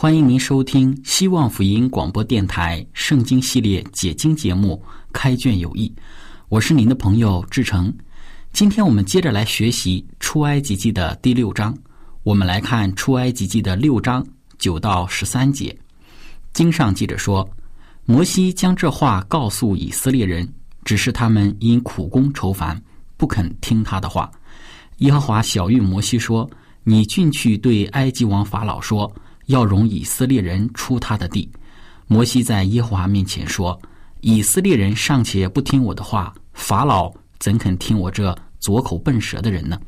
欢迎您收听希望福音广播电台圣经系列解经节目《开卷有益》，我是您的朋友志成。今天我们接着来学习出埃及记的第六章，我们来看出埃及记的六章九到十三节。经上记着说，摩西将这话告诉以色列人，只是他们因苦功愁烦，不肯听他的话。耶和华小谕摩西说：“你进去对埃及王法老说。”要容以色列人出他的地。摩西在耶和华面前说：“以色列人尚且不听我的话，法老怎肯听我这左口笨舌的人呢？”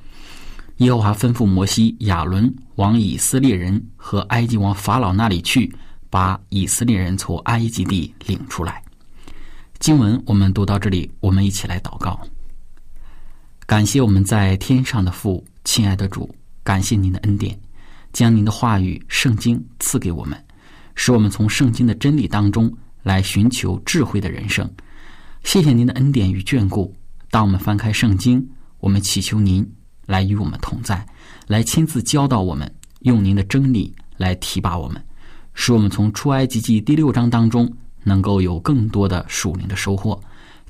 耶和华吩咐摩西、亚伦往以色列人和埃及王法老那里去，把以色列人从埃及地领出来。经文我们读到这里，我们一起来祷告。感谢我们在天上的父，亲爱的主，感谢您的恩典。将您的话语、圣经赐给我们，使我们从圣经的真理当中来寻求智慧的人生。谢谢您的恩典与眷顾。当我们翻开圣经，我们祈求您来与我们同在，来亲自教导我们，用您的真理来提拔我们，使我们从出埃及记第六章当中能够有更多的属灵的收获。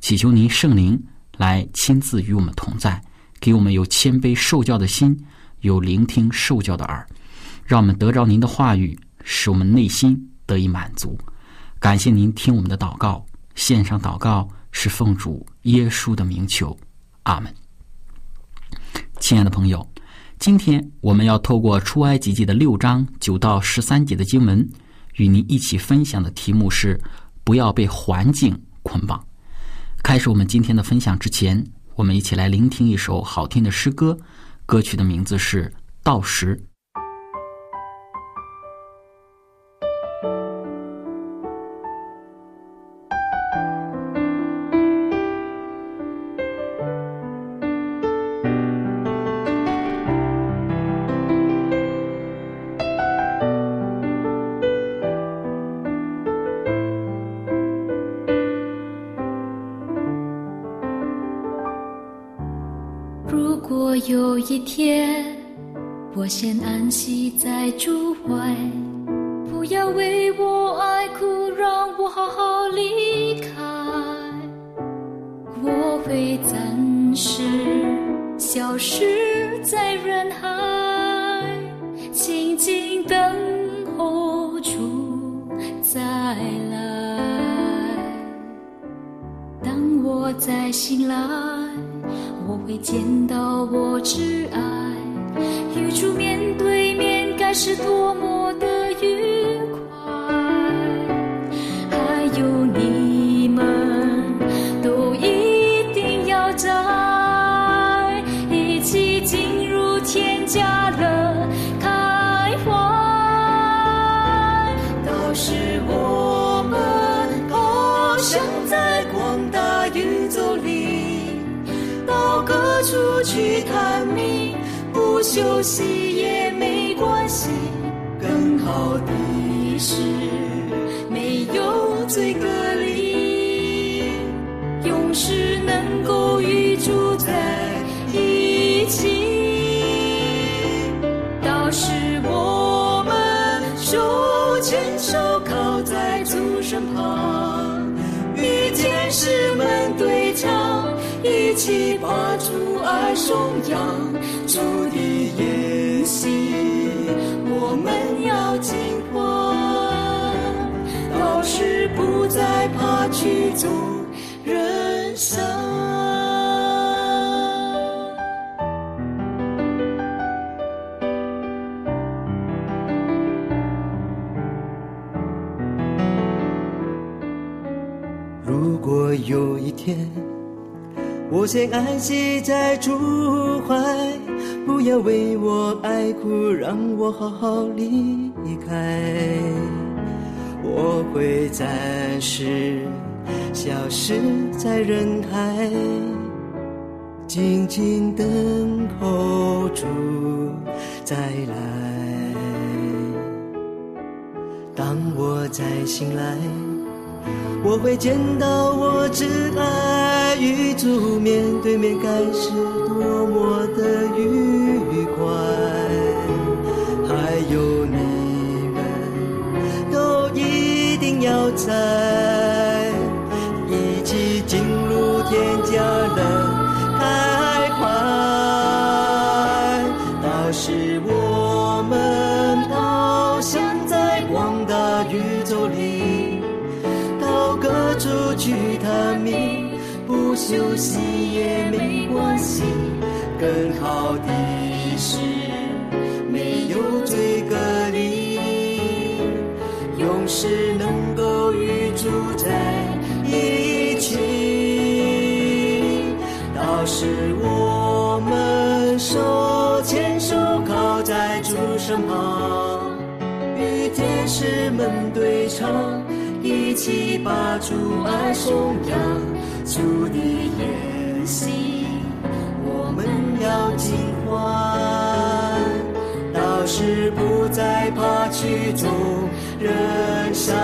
祈求您圣灵来亲自与我们同在，给我们有谦卑受教的心，有聆听受教的耳。让我们得着您的话语，使我们内心得以满足。感谢您听我们的祷告，献上祷告是奉主耶稣的名求，阿门。亲爱的朋友，今天我们要透过出埃及记的六章九到十三节的经文，与您一起分享的题目是“不要被环境捆绑”。开始我们今天的分享之前，我们一起来聆听一首好听的诗歌，歌曲的名字是《到时》。有一天，我先安息在主怀，不要为我爱哭，让我好好离开。我会暂时消失在人海，静静等候主再来。当我再醒来。见到我挚爱，与主面对面，该是多么喜也没关系，更好的是没有最隔离，永世能够与主在一起，到时我们手牵手，靠在主身旁，与天使们对唱，一起把主爱颂扬。我们要经过，到时不再怕曲终人散。如果有一天，我先安息在主怀，不要为我爱哭，让我好好离开。我会暂时消失在人海，静静等候主再来。当我再醒来。我会见到我挚爱与主面对面，该是多么的愉快休息也没关系。更好的是没有罪隔离，永世能够与主在一起。到时我们手牵手靠在主身旁，与天使们对唱。一起把主爱颂扬，主的言行，我们要尽欢。到时不再怕曲终人散，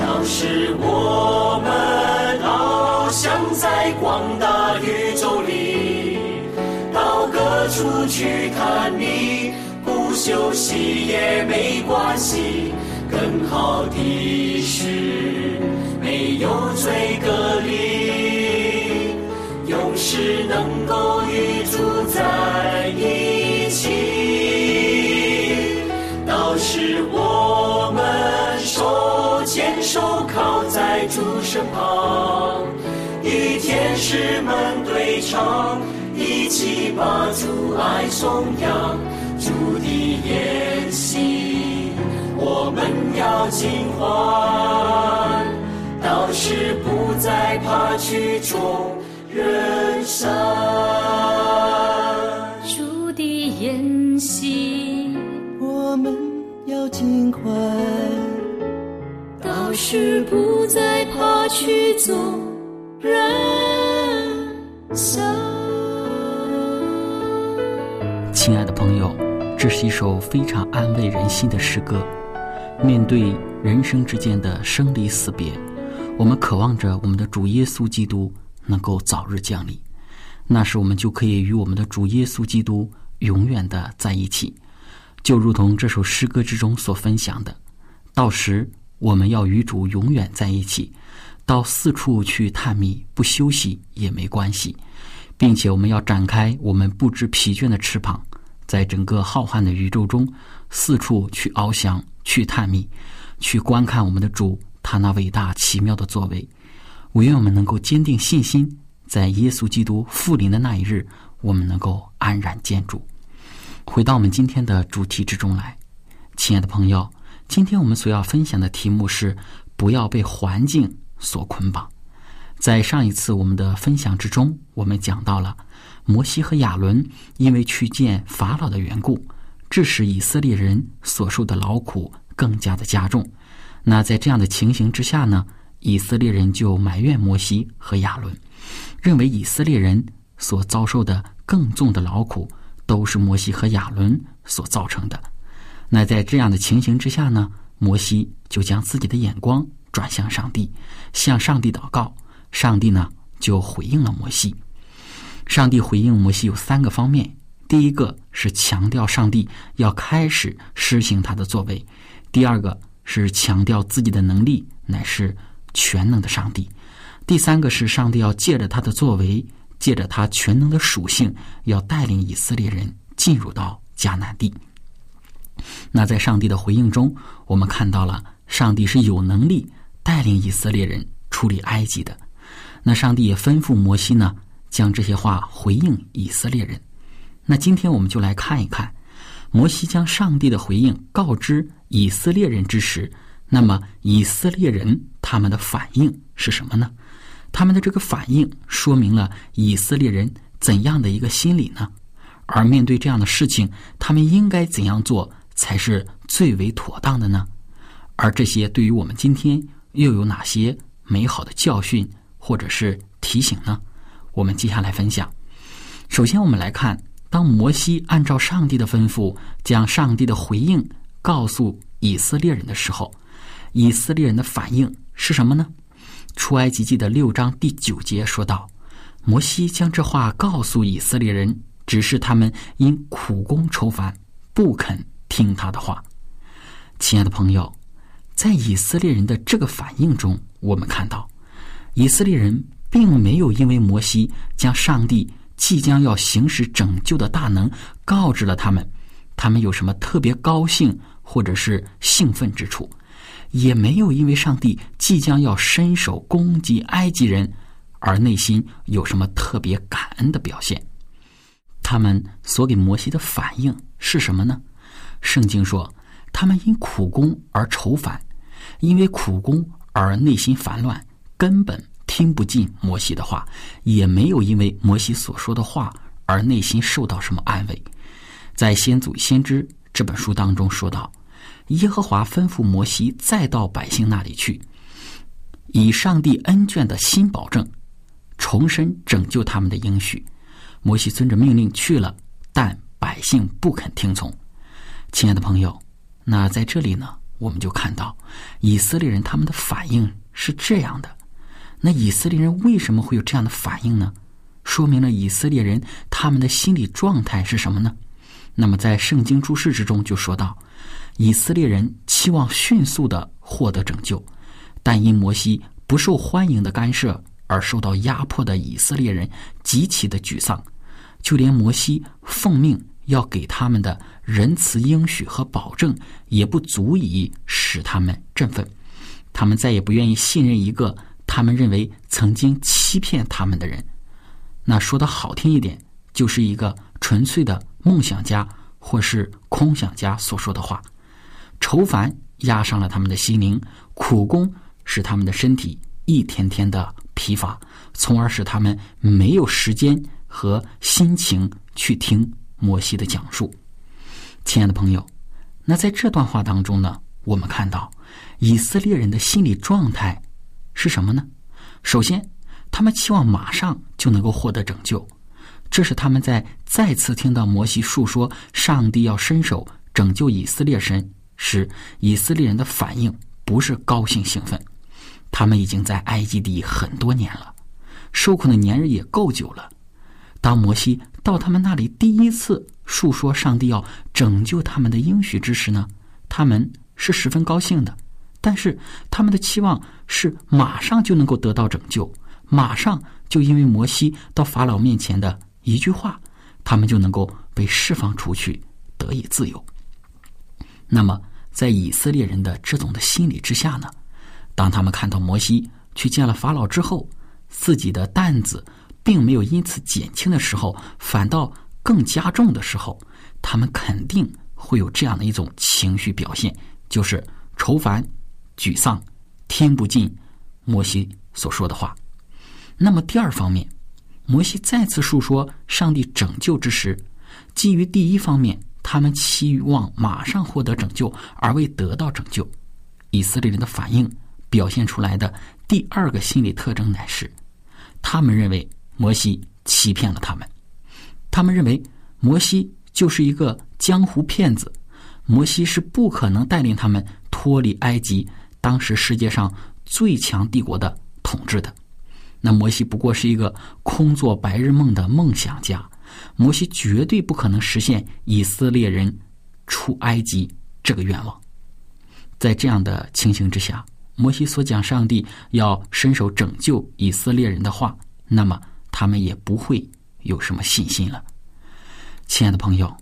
到时我们翱翔在广大宇宙里，到各处去看你，不休息也没关系。更好的是没有罪隔离，永世能够与主在一起。到时我们手牵手靠在主身旁，与天使们对唱，一起把主爱颂扬，主的言行。我们要尽欢，到时不再怕曲终人散。主的言行，我们要尽欢，到时不再怕曲终人散。亲爱的朋友，这是一首非常安慰人心的诗歌。面对人生之间的生离死别，我们渴望着我们的主耶稣基督能够早日降临，那时我们就可以与我们的主耶稣基督永远的在一起，就如同这首诗歌之中所分享的。到时我们要与主永远在一起，到四处去探秘，不休息也没关系，并且我们要展开我们不知疲倦的翅膀，在整个浩瀚的宇宙中四处去翱翔。去探秘，去观看我们的主，他那伟大奇妙的作为。我愿我们能够坚定信心，在耶稣基督复临的那一日，我们能够安然见主。回到我们今天的主题之中来，亲爱的朋友，今天我们所要分享的题目是不要被环境所捆绑。在上一次我们的分享之中，我们讲到了摩西和亚伦因为去见法老的缘故。致使以色列人所受的劳苦更加的加重。那在这样的情形之下呢，以色列人就埋怨摩西和亚伦，认为以色列人所遭受的更重的劳苦都是摩西和亚伦所造成的。那在这样的情形之下呢，摩西就将自己的眼光转向上帝，向上帝祷告。上帝呢就回应了摩西。上帝回应摩西有三个方面。第一个是强调上帝要开始施行他的作为，第二个是强调自己的能力乃是全能的上帝；第三个是上帝要借着他的作为，借着他全能的属性，要带领以色列人进入到迦南地。那在上帝的回应中，我们看到了上帝是有能力带领以色列人出离埃及的。那上帝也吩咐摩西呢，将这些话回应以色列人。那今天我们就来看一看，摩西将上帝的回应告知以色列人之时，那么以色列人他们的反应是什么呢？他们的这个反应说明了以色列人怎样的一个心理呢？而面对这样的事情，他们应该怎样做？才是最为妥当的呢？而这些对于我们今天又有哪些美好的教训或者是提醒呢？我们接下来分享。首先，我们来看，当摩西按照上帝的吩咐，将上帝的回应告诉以色列人的时候，以色列人的反应是什么呢？出埃及记的六章第九节说道：“摩西将这话告诉以色列人，只是他们因苦功愁烦，不肯。”听他的话，亲爱的朋友，在以色列人的这个反应中，我们看到，以色列人并没有因为摩西将上帝即将要行使拯救的大能告知了他们，他们有什么特别高兴或者是兴奋之处，也没有因为上帝即将要伸手攻击埃及人而内心有什么特别感恩的表现。他们所给摩西的反应是什么呢？圣经说，他们因苦功而愁烦，因为苦功而内心烦乱，根本听不进摩西的话，也没有因为摩西所说的话而内心受到什么安慰。在《先祖先知》这本书当中说到，耶和华吩咐摩西再到百姓那里去，以上帝恩眷的新保证，重申拯救他们的应许。摩西遵着命令去了，但百姓不肯听从。亲爱的朋友，那在这里呢，我们就看到以色列人他们的反应是这样的。那以色列人为什么会有这样的反应呢？说明了以色列人他们的心理状态是什么呢？那么在圣经注释之中就说到，以色列人期望迅速的获得拯救，但因摩西不受欢迎的干涉而受到压迫的以色列人极其的沮丧，就连摩西奉命。要给他们的仁慈应许和保证，也不足以使他们振奋。他们再也不愿意信任一个他们认为曾经欺骗他们的人。那说的好听一点，就是一个纯粹的梦想家或是空想家所说的话。愁烦压上了他们的心灵，苦功使他们的身体一天天的疲乏，从而使他们没有时间和心情去听。摩西的讲述，亲爱的朋友，那在这段话当中呢，我们看到以色列人的心理状态是什么呢？首先，他们期望马上就能够获得拯救，这是他们在再次听到摩西述说上帝要伸手拯救以色列神时，以色列人的反应不是高兴兴奋。他们已经在埃及地很多年了，受苦的年日也够久了。当摩西到他们那里第一次述说上帝要拯救他们的应许之时呢，他们是十分高兴的。但是他们的期望是马上就能够得到拯救，马上就因为摩西到法老面前的一句话，他们就能够被释放出去，得以自由。那么，在以色列人的这种的心理之下呢，当他们看到摩西去见了法老之后，自己的担子。并没有因此减轻的时候，反倒更加重的时候，他们肯定会有这样的一种情绪表现，就是愁烦、沮丧、听不进摩西所说的话。那么第二方面，摩西再次述说上帝拯救之时，基于第一方面，他们期望马上获得拯救而未得到拯救，以色列人的反应表现出来的第二个心理特征乃是，他们认为。摩西欺骗了他们，他们认为摩西就是一个江湖骗子，摩西是不可能带领他们脱离埃及当时世界上最强帝国的统治的。那摩西不过是一个空做白日梦的梦想家，摩西绝对不可能实现以色列人出埃及这个愿望。在这样的情形之下，摩西所讲上帝要伸手拯救以色列人的话，那么他们也不会有什么信心了。亲爱的朋友，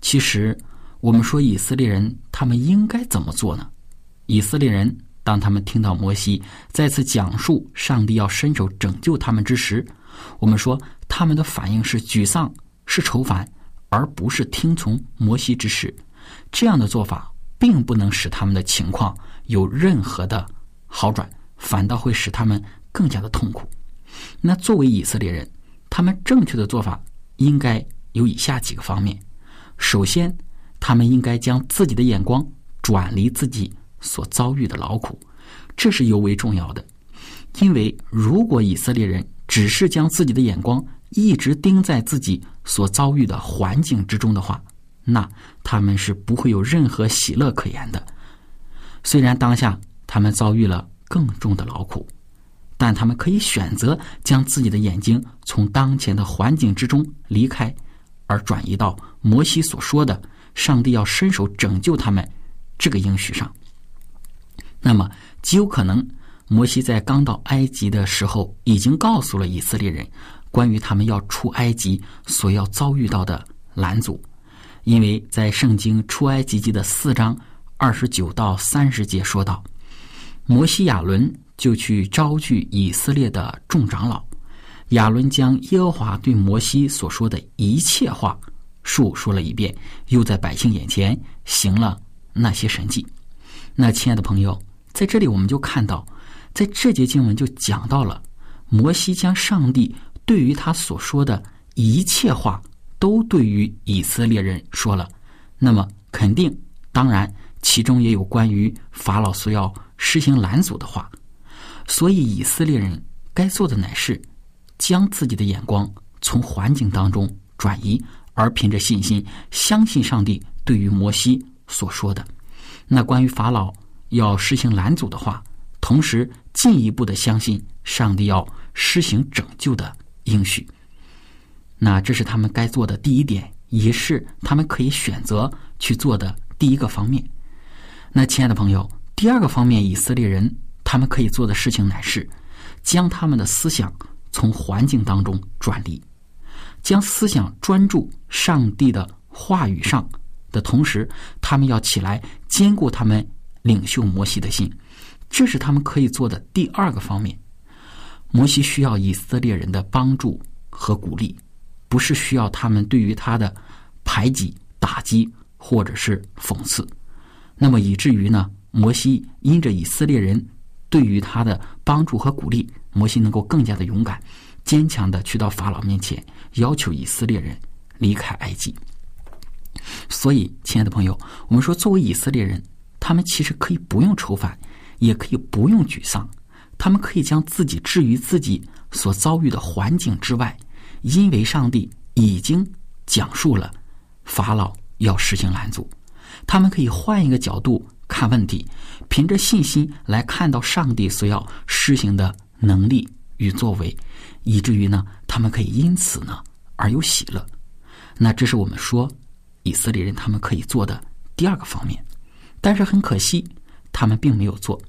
其实我们说以色列人他们应该怎么做呢？以色列人当他们听到摩西再次讲述上帝要伸手拯救他们之时，我们说他们的反应是沮丧，是愁烦，而不是听从摩西之事。这样的做法并不能使他们的情况有任何的好转，反倒会使他们更加的痛苦。那作为以色列人，他们正确的做法应该有以下几个方面：首先，他们应该将自己的眼光转离自己所遭遇的劳苦，这是尤为重要的。因为如果以色列人只是将自己的眼光一直盯在自己所遭遇的环境之中的话，那他们是不会有任何喜乐可言的。虽然当下他们遭遇了更重的劳苦，但他们可以选择将自己的眼睛从当前的环境之中离开，而转移到摩西所说的上帝要伸手拯救他们这个应许上。那么极有可能，摩西在刚到埃及的时候，已经告诉了以色列人关于他们要出埃及所要遭遇到的拦阻。因为在圣经出埃及记的四章二十九到三十节说道，摩西亚伦就去招聚以色列的众长老，亚伦将耶和华对摩西所说的一切话述说了一遍，又在百姓眼前行了那些神迹。那亲爱的朋友，在这里我们就看到，在这节经文就讲到了摩西将上帝对于他所说的一切话。都对于以色列人说了，那么肯定，当然，其中也有关于法老所要施行拦阻的话。所以，以色列人该做的乃是将自己的眼光从环境当中转移，而凭着信心相信上帝对于摩西所说的那关于法老要实行拦阻的话，同时进一步的相信上帝要施行拯救的应许。那这是他们该做的第一点，也是他们可以选择去做的第一个方面。那亲爱的朋友，第二个方面，以色列人他们可以做的事情乃是将他们的思想从环境当中转离，将思想专注上帝的话语上的同时，他们要起来兼顾他们领袖摩西的心，这是他们可以做的第二个方面。摩西需要以色列人的帮助和鼓励。不是需要他们对于他的排挤、打击或者是讽刺，那么以至于呢，摩西因着以色列人对于他的帮助和鼓励，摩西能够更加的勇敢、坚强的去到法老面前，要求以色列人离开埃及。所以，亲爱的朋友，我们说，作为以色列人，他们其实可以不用愁烦，也可以不用沮丧，他们可以将自己置于自己所遭遇的环境之外。因为上帝已经讲述了法老要实行拦阻，他们可以换一个角度看问题，凭着信心来看到上帝所要施行的能力与作为，以至于呢，他们可以因此呢而有喜乐。那这是我们说以色列人他们可以做的第二个方面，但是很可惜，他们并没有做，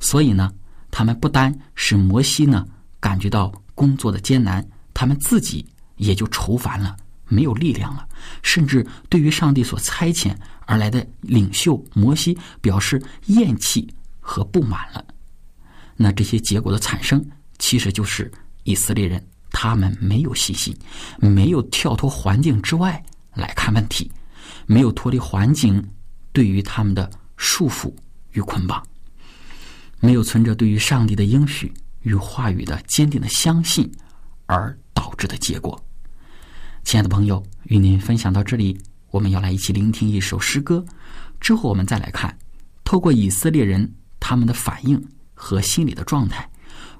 所以呢，他们不单使摩西呢感觉到工作的艰难。他们自己也就愁烦了，没有力量了，甚至对于上帝所差遣而来的领袖摩西表示厌弃和不满了。那这些结果的产生，其实就是以色列人他们没有信心，没有跳脱环境之外来看问题，没有脱离环境对于他们的束缚与捆绑，没有存着对于上帝的应许与话语的坚定的相信，而。导致的结果，亲爱的朋友，与您分享到这里，我们要来一起聆听一首诗歌。之后，我们再来看，透过以色列人他们的反应和心理的状态，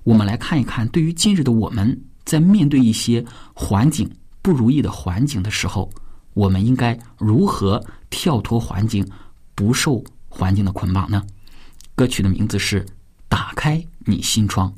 我们来看一看，对于今日的我们，在面对一些环境不如意的环境的时候，我们应该如何跳脱环境，不受环境的捆绑呢？歌曲的名字是《打开你心窗》。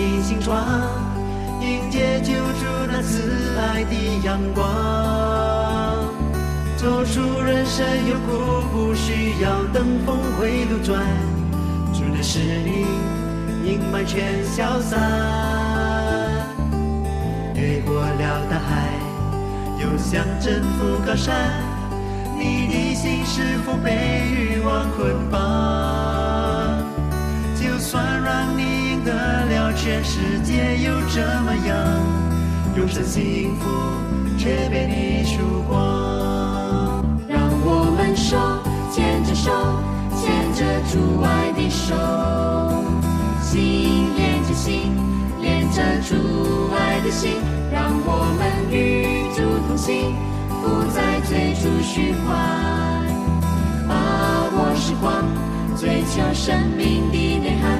你心窗，迎接救主那慈爱的阳光。走出人生有苦，不需要等峰回路转，主的使命阴霾全消散。越过了大海，又想征服高山，你的心是否被欲望捆绑？就算让你得了全世界，又怎么样？永生幸福却被你输光。让我们手牵着手，牵着主爱的手，心连着心，连着主爱的心，让我们与主同行，不再追逐虚幻，把握时光。追求生命的内涵，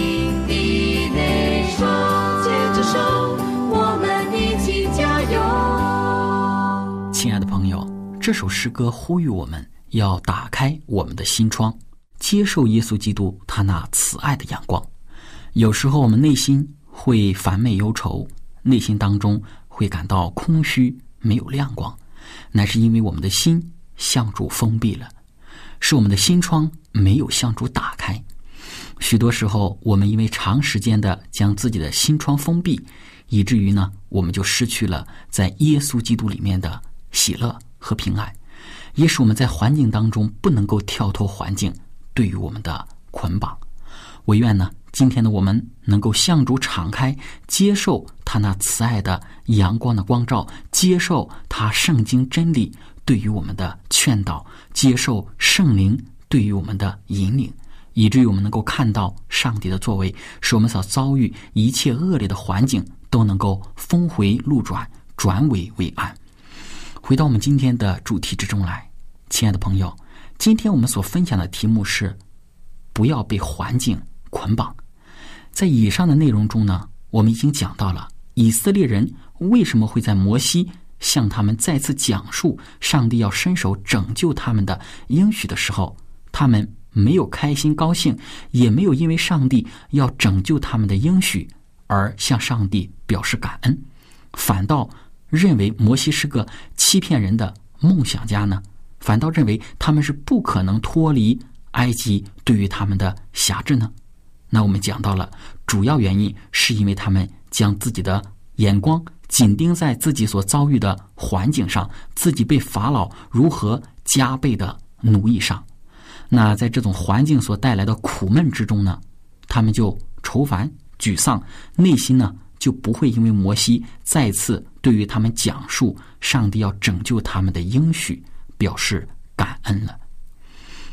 这首诗歌呼吁我们要打开我们的心窗，接受耶稣基督他那慈爱的阳光。有时候我们内心会烦闷忧愁，内心当中会感到空虚，没有亮光，乃是因为我们的心向主封闭了，是我们的心窗没有向主打开。许多时候，我们因为长时间的将自己的心窗封闭，以至于呢，我们就失去了在耶稣基督里面的喜乐和平安，也使我们在环境当中不能够跳脱环境对于我们的捆绑。我愿呢，今天的我们能够向主敞开，接受他那慈爱的阳光的光照，接受他圣经真理对于我们的劝导，接受圣灵对于我们的引领。以至于我们能够看到上帝的作为，使我们所遭遇一切恶劣的环境都能够峰回路转，转危为安。回到我们今天的主题之中来，亲爱的朋友，今天我们所分享的题目是：不要被环境捆绑。在以上的内容中呢，我们已经讲到了以色列人为什么会在摩西向他们再次讲述上帝要伸手拯救他们的应许的时候，他们。没有开心高兴，也没有因为上帝要拯救他们的应许而向上帝表示感恩，反倒认为摩西是个欺骗人的梦想家呢？反倒认为他们是不可能脱离埃及对于他们的辖制呢？那我们讲到了主要原因，是因为他们将自己的眼光紧盯在自己所遭遇的环境上，自己被法老如何加倍的奴役上。那在这种环境所带来的苦闷之中呢，他们就愁烦、沮丧，内心呢就不会因为摩西再次对于他们讲述上帝要拯救他们的应许表示感恩了。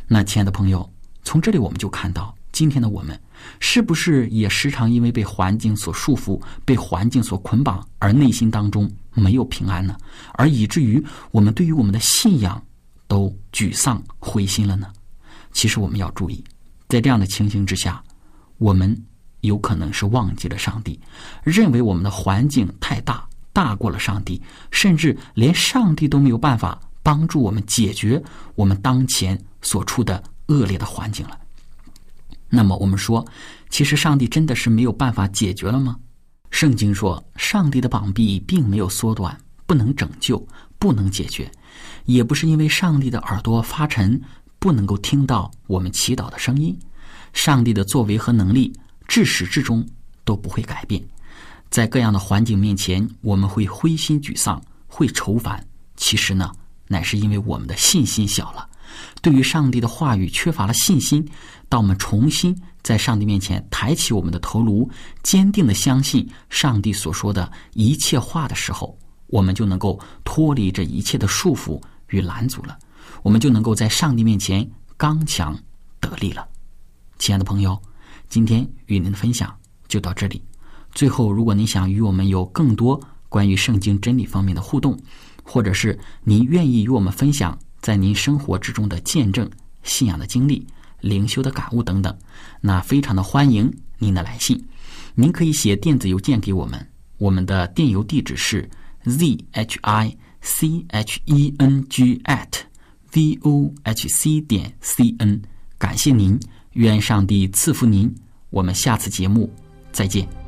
那亲爱的朋友，从这里我们就看到，今天的我们是不是也时常因为被环境所束缚、被环境所捆绑，而内心当中没有平安呢？而以至于我们对于我们的信仰都沮丧、灰心了呢？其实我们要注意，在这样的情形之下，我们有可能是忘记了上帝，认为我们的环境太大，大过了上帝，甚至连上帝都没有办法帮助我们解决我们当前所处的恶劣的环境了。那么我们说，其实上帝真的是没有办法解决了吗？圣经说，上帝的膀臂并没有缩短，不能拯救，不能解决，也不是因为上帝的耳朵发沉。不能够听到我们祈祷的声音，上帝的作为和能力至始至终都不会改变。在各样的环境面前，我们会灰心沮丧，会愁烦。其实呢，乃是因为我们的信心小了，对于上帝的话语缺乏了信心，当我们重新在上帝面前抬起我们的头颅，坚定的相信上帝所说的一切话的时候，我们就能够脱离这一切的束缚与拦阻了，我们就能够在上帝面前刚强得力了。亲爱的朋友，今天与您的分享就到这里。最后，如果您想与我们有更多关于圣经真理方面的互动，或者是您愿意与我们分享在您生活之中的见证、信仰的经历、灵修的感悟等等，那非常的欢迎您的来信。您可以写电子邮件给我们，我们的电邮地址是 z h i c h e n g at v o h c 点 c n。感谢您，愿上帝赐福您。我们下次节目再见。